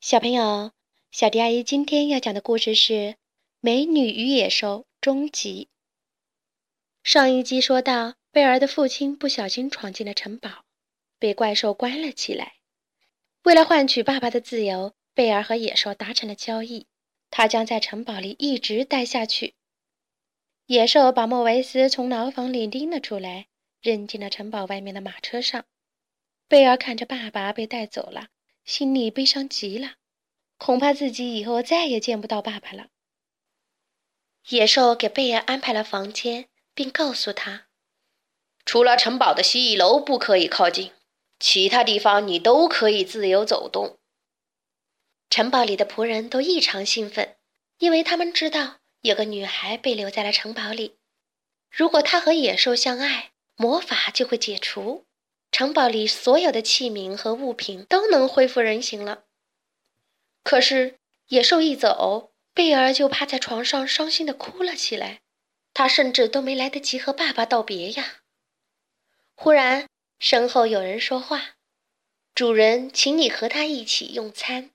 小朋友，小迪阿姨今天要讲的故事是《美女与野兽》终极。上一集说到，贝尔的父亲不小心闯进了城堡，被怪兽关了起来。为了换取爸爸的自由，贝尔和野兽达成了交易，他将在城堡里一直待下去。野兽把莫维斯从牢房里拎了出来，扔进了城堡外面的马车上。贝尔看着爸爸被带走了。心里悲伤极了，恐怕自己以后再也见不到爸爸了。野兽给贝尔安排了房间，并告诉他，除了城堡的蜥蜴楼不可以靠近，其他地方你都可以自由走动。城堡里的仆人都异常兴奋，因为他们知道有个女孩被留在了城堡里，如果她和野兽相爱，魔法就会解除。城堡里所有的器皿和物品都能恢复人形了。可是野兽一走，贝尔就趴在床上伤心的哭了起来。他甚至都没来得及和爸爸道别呀。忽然，身后有人说话：“主人，请你和他一起用餐。”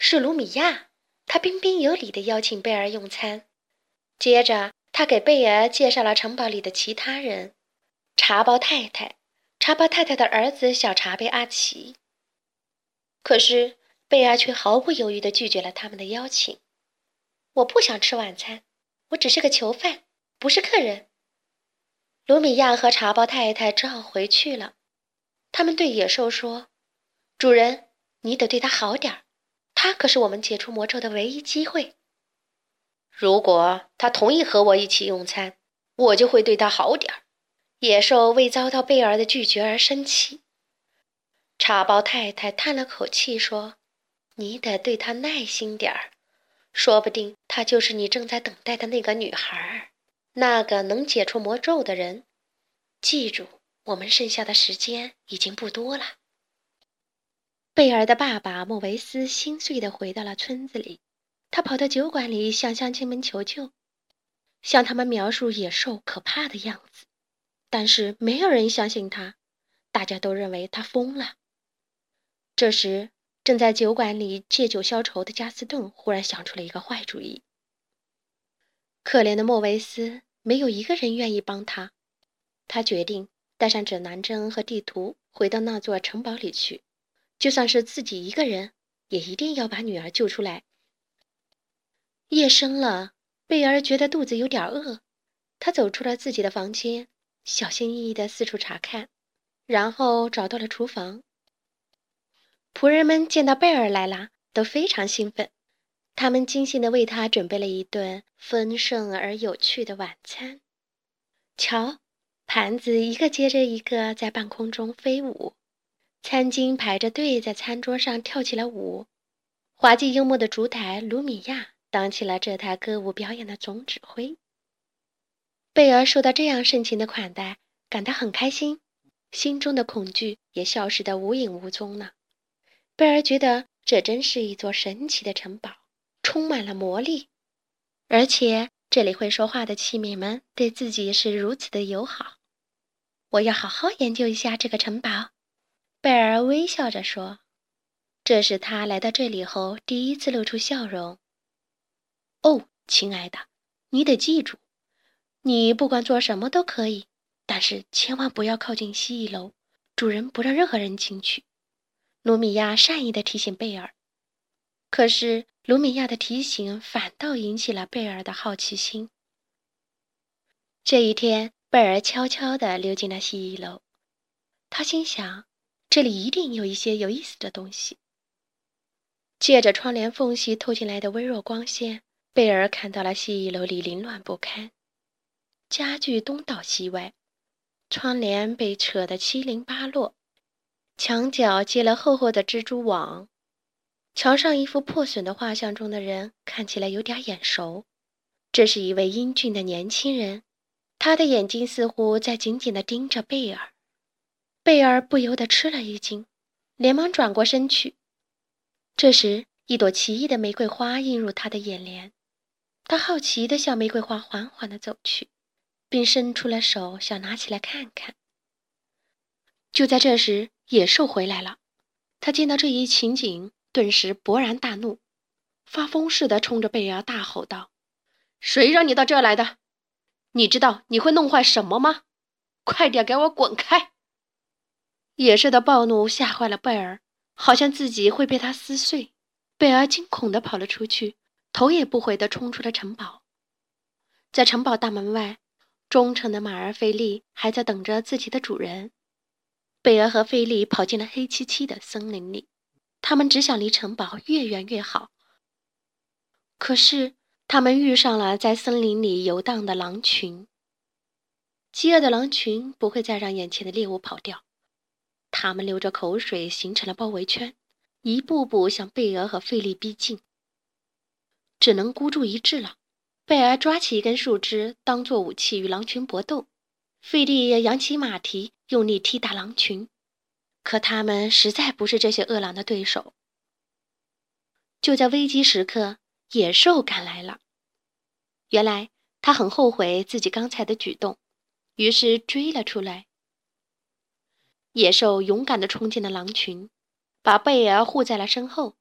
是卢米亚，他彬彬有礼地邀请贝尔用餐。接着，他给贝尔介绍了城堡里的其他人：茶包太太。茶包太太的儿子小茶杯阿奇，可是贝儿却毫不犹豫地拒绝了他们的邀请。我不想吃晚餐，我只是个囚犯，不是客人。卢米亚和茶包太太只好回去了。他们对野兽说：“主人，你得对他好点儿，他可是我们解除魔咒的唯一机会。如果他同意和我一起用餐，我就会对他好点儿。”野兽为遭到贝尔的拒绝而生气。茶包太太叹了口气说：“你得对他耐心点儿，说不定她就是你正在等待的那个女孩，那个能解除魔咒的人。记住，我们剩下的时间已经不多了。”贝尔的爸爸莫维斯心碎地回到了村子里，他跑到酒馆里向乡亲们求救，向他们描述野兽可怕的样子。但是没有人相信他，大家都认为他疯了。这时，正在酒馆里借酒消愁的加斯顿忽然想出了一个坏主意。可怜的莫维斯，没有一个人愿意帮他。他决定带上指南针和地图，回到那座城堡里去，就算是自己一个人，也一定要把女儿救出来。夜深了，贝尔觉得肚子有点饿，他走出了自己的房间。小心翼翼地四处查看，然后找到了厨房。仆人们见到贝尔来了，都非常兴奋。他们精心地为他准备了一顿丰盛而有趣的晚餐。瞧，盘子一个接着一个在半空中飞舞，餐巾排着队在餐桌上跳起了舞。滑稽幽默的烛台卢米亚当起了这台歌舞表演的总指挥。贝尔受到这样盛情的款待，感到很开心，心中的恐惧也消失得无影无踪了。贝尔觉得这真是一座神奇的城堡，充满了魔力，而且这里会说话的器皿们对自己是如此的友好。我要好好研究一下这个城堡。贝尔微笑着说：“这是他来到这里后第一次露出笑容。”哦，亲爱的，你得记住。你不管做什么都可以，但是千万不要靠近蜥蜴楼。主人不让任何人进去。卢米亚善意地提醒贝尔。可是卢米亚的提醒反倒引起了贝尔的好奇心。这一天，贝尔悄悄地溜进了蜥蜴楼。他心想，这里一定有一些有意思的东西。借着窗帘缝隙透进来的微弱光线，贝尔看到了蜥蜴楼里凌乱不堪。家具东倒西歪，窗帘被扯得七零八落，墙角结了厚厚的蜘蛛网，墙上一幅破损的画像中的人看起来有点眼熟。这是一位英俊的年轻人，他的眼睛似乎在紧紧地盯着贝尔。贝尔不由得吃了一惊，连忙转过身去。这时，一朵奇异的玫瑰花映入他的眼帘，他好奇地向玫瑰花缓缓地走去。并伸出了手，想拿起来看看。就在这时，野兽回来了。他见到这一情景，顿时勃然大怒，发疯似的冲着贝尔大吼道：“谁让你到这来的？你知道你会弄坏什么吗？快点给我滚开！”野兽的暴怒吓坏了贝尔，好像自己会被他撕碎。贝尔惊恐地跑了出去，头也不回地冲出了城堡。在城堡大门外，忠诚的马儿菲利还在等着自己的主人。贝儿和菲利跑进了黑漆漆的森林里，他们只想离城堡越远越好。可是，他们遇上了在森林里游荡的狼群。饥饿的狼群不会再让眼前的猎物跑掉，他们流着口水，形成了包围圈，一步步向贝儿和费利逼近。只能孤注一掷了。贝尔抓起一根树枝当做武器与狼群搏斗，费利也扬起马蹄用力踢打狼群，可他们实在不是这些饿狼的对手。就在危机时刻，野兽赶来了。原来他很后悔自己刚才的举动，于是追了出来。野兽勇敢地冲进了狼群，把贝尔护在了身后。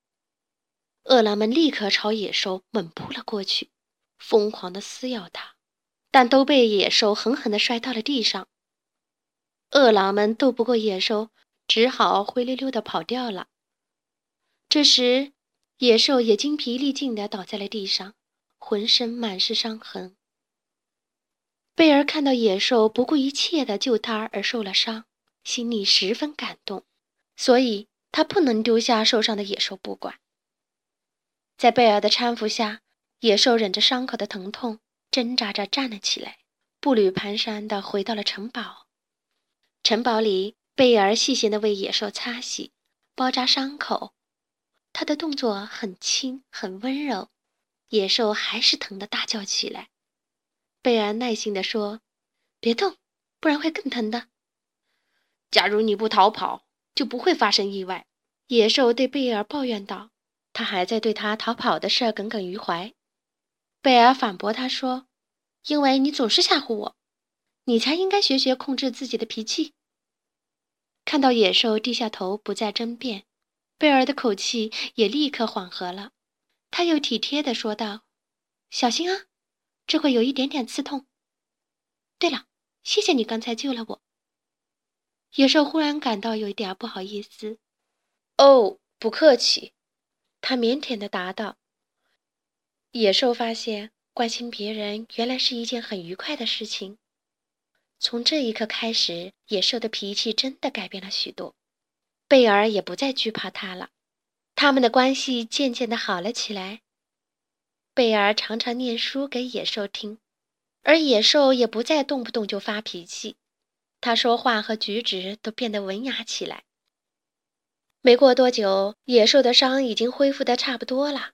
饿狼们立刻朝野兽猛扑了过去。疯狂地撕咬它，但都被野兽狠狠地摔到了地上。饿狼们斗不过野兽，只好灰溜溜地跑掉了。这时，野兽也精疲力尽地倒在了地上，浑身满是伤痕。贝尔看到野兽不顾一切地救他而受了伤，心里十分感动，所以他不能丢下受伤的野兽不管。在贝尔的搀扶下。野兽忍着伤口的疼痛，挣扎着站了起来，步履蹒跚地回到了城堡。城堡里，贝尔细心地为野兽擦洗、包扎伤口，他的动作很轻很温柔。野兽还是疼得大叫起来。贝尔耐心地说：“别动，不然会更疼的。假如你不逃跑，就不会发生意外。”野兽对贝尔抱怨道：“他还在对他逃跑的事耿耿于怀。”贝尔反驳他说：“因为你总是吓唬我，你才应该学学控制自己的脾气。”看到野兽低下头不再争辩，贝尔的口气也立刻缓和了。他又体贴地说道：“小心啊，这会有一点点刺痛。对了，谢谢你刚才救了我。”野兽忽然感到有一点不好意思。“哦，不客气。”他腼腆地答道。野兽发现关心别人原来是一件很愉快的事情。从这一刻开始，野兽的脾气真的改变了许多。贝尔也不再惧怕他了，他们的关系渐渐的好了起来。贝尔常常念书给野兽听，而野兽也不再动不动就发脾气，他说话和举止都变得文雅起来。没过多久，野兽的伤已经恢复的差不多了。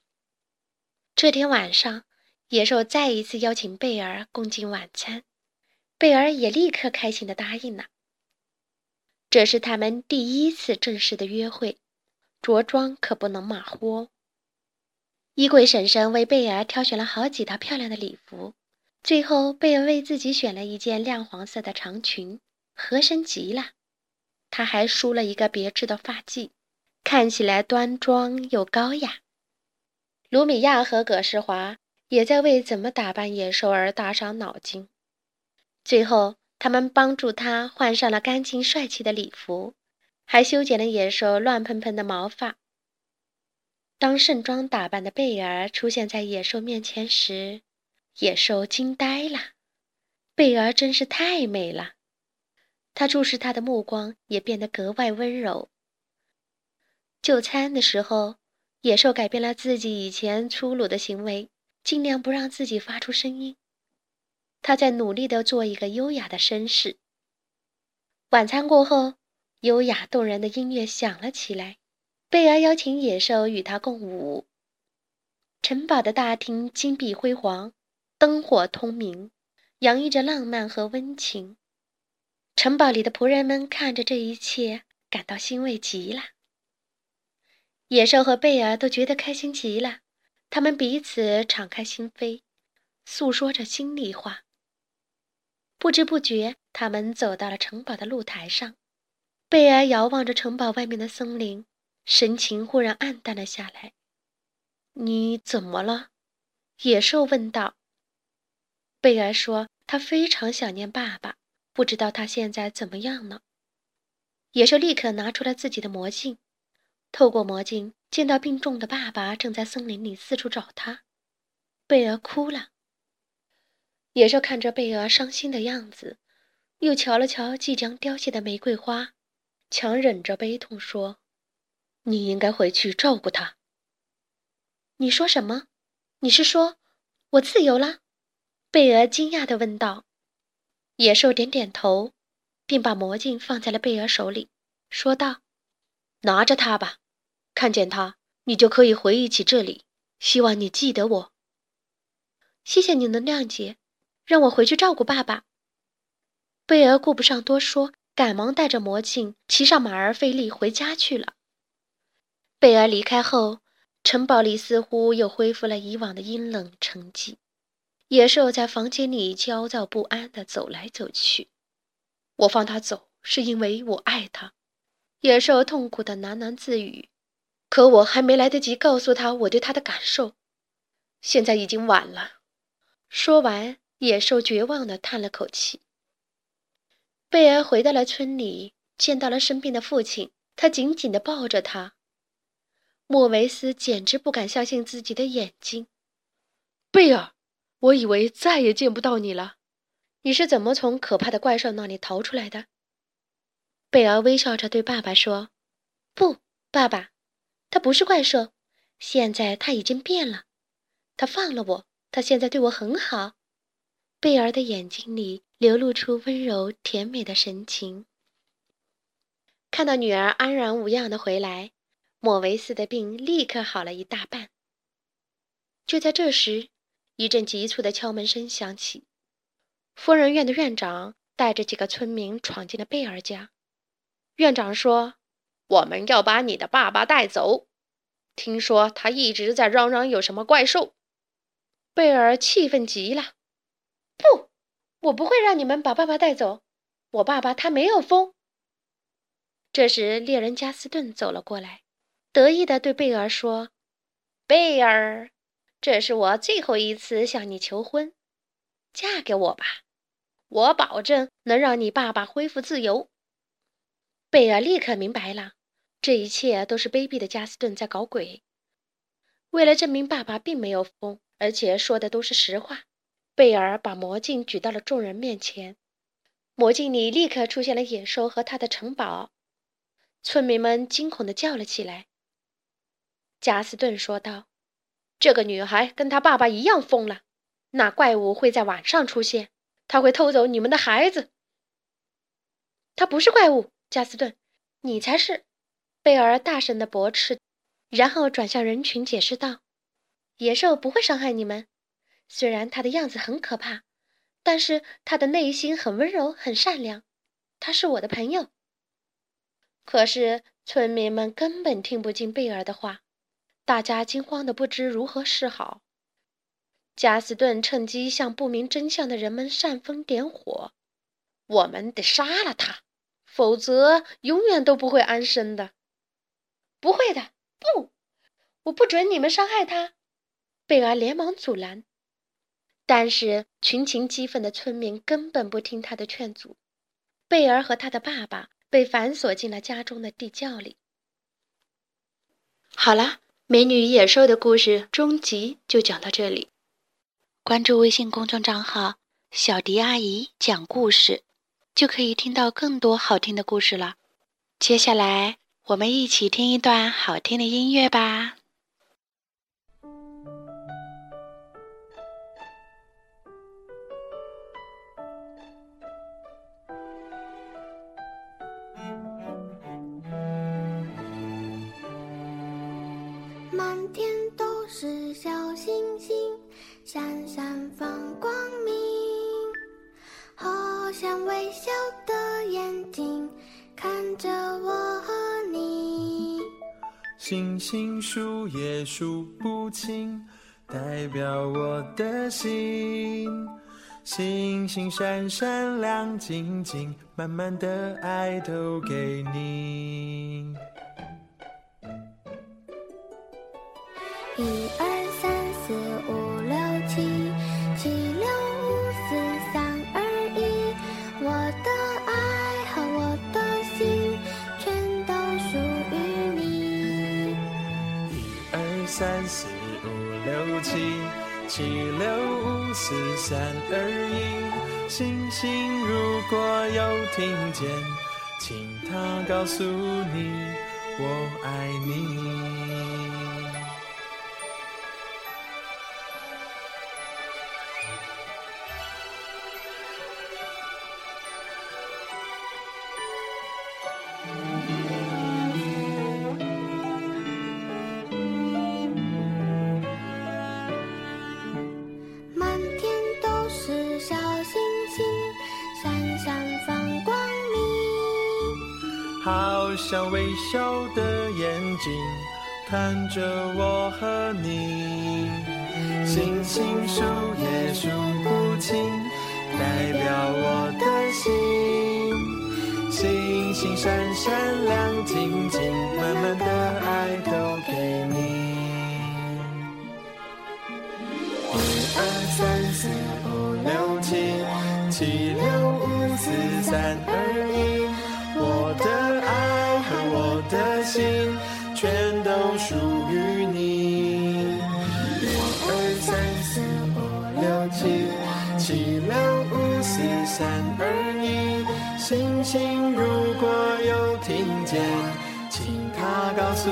这天晚上，野兽再一次邀请贝尔共进晚餐，贝尔也立刻开心地答应了。这是他们第一次正式的约会，着装可不能马虎哦。衣柜婶婶为贝尔挑选了好几套漂亮的礼服，最后贝尔为自己选了一件亮黄色的长裙，合身极了。他还梳了一个别致的发髻，看起来端庄又高雅。卢米亚和葛世华也在为怎么打扮野兽而大伤脑筋。最后，他们帮助他换上了干净帅气的礼服，还修剪了野兽乱蓬蓬的毛发。当盛装打扮的贝尔出现在野兽面前时，野兽惊呆了。贝尔真是太美了，他注视她的目光也变得格外温柔。就餐的时候。野兽改变了自己以前粗鲁的行为，尽量不让自己发出声音。他在努力地做一个优雅的绅士。晚餐过后，优雅动人的音乐响了起来。贝尔邀请野兽与他共舞。城堡的大厅金碧辉煌，灯火通明，洋溢着浪漫和温情。城堡里的仆人们看着这一切，感到欣慰极了。野兽和贝尔都觉得开心极了，他们彼此敞开心扉，诉说着心里话。不知不觉，他们走到了城堡的露台上。贝尔遥望着城堡外面的森林，神情忽然暗淡了下来。“你怎么了？”野兽问道。贝尔说：“他非常想念爸爸，不知道他现在怎么样呢。”野兽立刻拿出了自己的魔镜，透过魔镜见到病重的爸爸正在森林里四处找他。贝儿哭了。野兽看着贝儿伤心的样子，又瞧了瞧即将凋谢的玫瑰花，强忍着悲痛说：“你应该回去照顾他。”你说什么？你是说我自由了？贝儿惊讶地问道。野兽点点头。并把魔镜放在了贝尔手里，说道：“拿着它吧，看见它，你就可以回忆起这里。希望你记得我。谢谢你的谅解，让我回去照顾爸爸。”贝尔顾不上多说，赶忙带着魔镜，骑上马儿费力回家去了。贝尔离开后，城堡里似乎又恢复了以往的阴冷沉寂。野兽在房间里焦躁不安地走来走去。我放他走，是因为我爱他。野兽痛苦的喃喃自语，可我还没来得及告诉他我对他的感受，现在已经晚了。说完，野兽绝望的叹了口气。贝尔回到了村里，见到了生病的父亲，他紧紧的抱着他。莫维斯简直不敢相信自己的眼睛。贝尔，我以为再也见不到你了。你是怎么从可怕的怪兽那里逃出来的？贝儿微笑着对爸爸说：“不，爸爸，他不是怪兽。现在他已经变了，他放了我，他现在对我很好。”贝尔的眼睛里流露出温柔甜美的神情。看到女儿安然无恙的回来，莫维斯的病立刻好了一大半。就在这时，一阵急促的敲门声响起。疯人院的院长带着几个村民闯进了贝尔家。院长说：“我们要把你的爸爸带走。听说他一直在嚷嚷有什么怪兽。”贝尔气愤极了：“不，我不会让你们把爸爸带走。我爸爸他没有疯。”这时，猎人加斯顿走了过来，得意地对贝尔说：“贝尔，这是我最后一次向你求婚，嫁给我吧。”我保证能让你爸爸恢复自由。贝尔立刻明白了，这一切都是卑鄙的加斯顿在搞鬼。为了证明爸爸并没有疯，而且说的都是实话，贝尔把魔镜举到了众人面前。魔镜里立刻出现了野兽和他的城堡，村民们惊恐地叫了起来。加斯顿说道：“这个女孩跟她爸爸一样疯了。那怪物会在晚上出现。”他会偷走你们的孩子。他不是怪物，加斯顿，你才是。贝尔大声的驳斥，然后转向人群解释道：“野兽不会伤害你们，虽然它的样子很可怕，但是它的内心很温柔，很善良。他是我的朋友。”可是村民们根本听不进贝尔的话，大家惊慌的不知如何是好。加斯顿趁机向不明真相的人们煽风点火：“我们得杀了他，否则永远都不会安生的。”“不会的，不，我不准你们伤害他！”贝儿连忙阻拦。但是群情激愤的村民根本不听他的劝阻。贝儿和他的爸爸被反锁进了家中的地窖里。好了，美女与野兽的故事终集就讲到这里。关注微信公众账号“小迪阿姨讲故事”，就可以听到更多好听的故事了。接下来，我们一起听一段好听的音乐吧。满天星星数也数不清代表我的心。星星闪闪亮晶晶满满的爱都给你。三四五六七，七六五四三二一。星星如果有听见，请它告诉你，我爱你。好像微笑的眼睛看着我和你，星星数也数不清，代表我的心。星星闪闪亮晶晶，满满的爱都给你。一二三四五六七，七六五四三二都属于你。一二三四五六七，七六五四三二一。星星如果有听见，请它告诉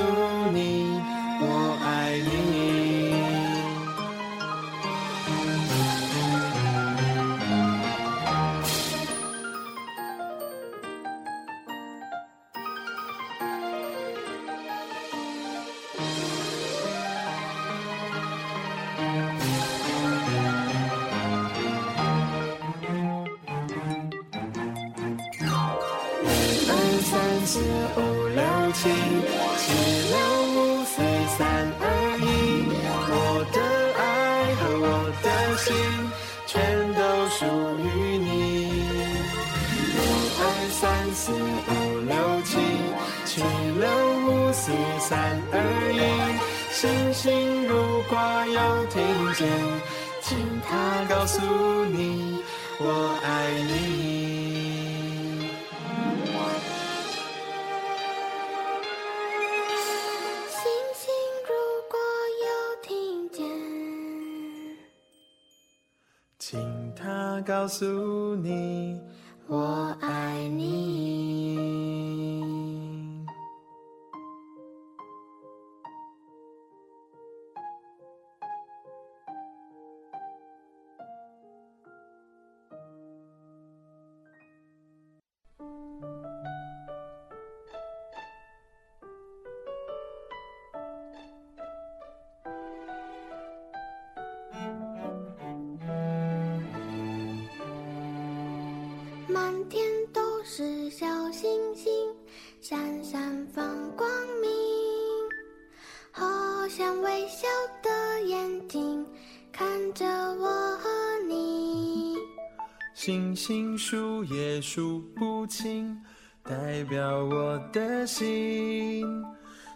四五六七，七六五四三二一。我的爱和我的心，全都属于你。一二三四五六七，七六五四三二一。星星如果有听见，请它告诉你，我爱你。告诉你，我爱你。星星数也数不清，代表我的心。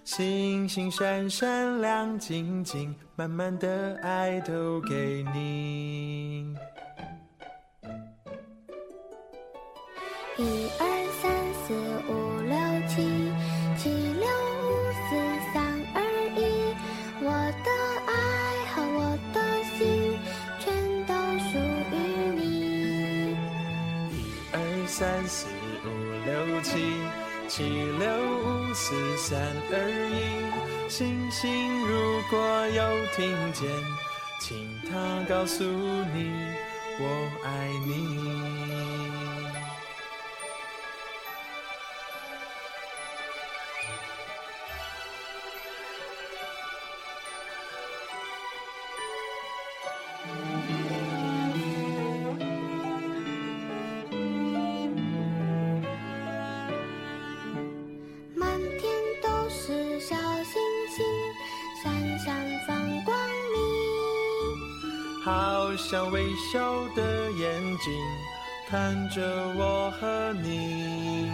星星闪闪亮晶晶，满满的爱都给你。一二七，七六五四三二一。星星如果有听见，请它告诉你，我爱你。笑的眼睛看着我和你。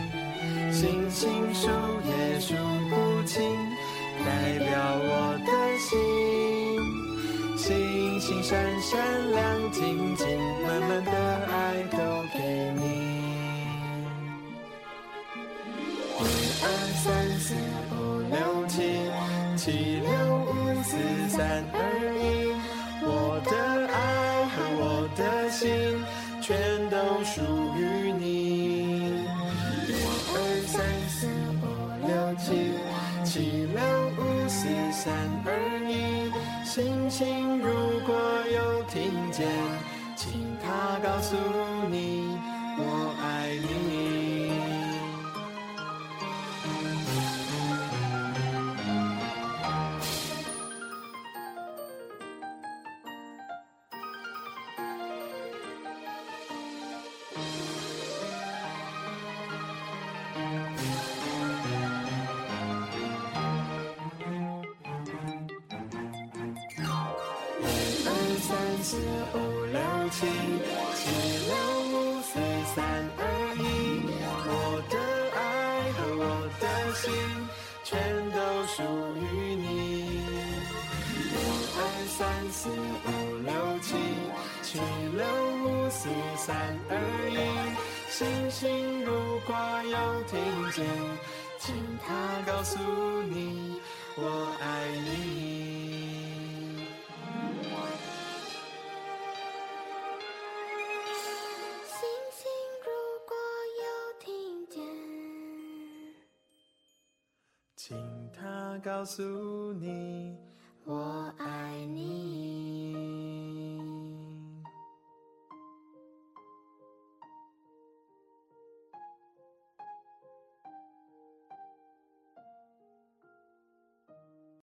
星星数也数不清，代表我的心。星星闪闪亮晶晶，满满的爱。心如果有听见，请他告诉你，七，七六五四三二一，星星如果有听见，请它告诉你，我爱你。星星如果有听见。请他告诉你，我爱你。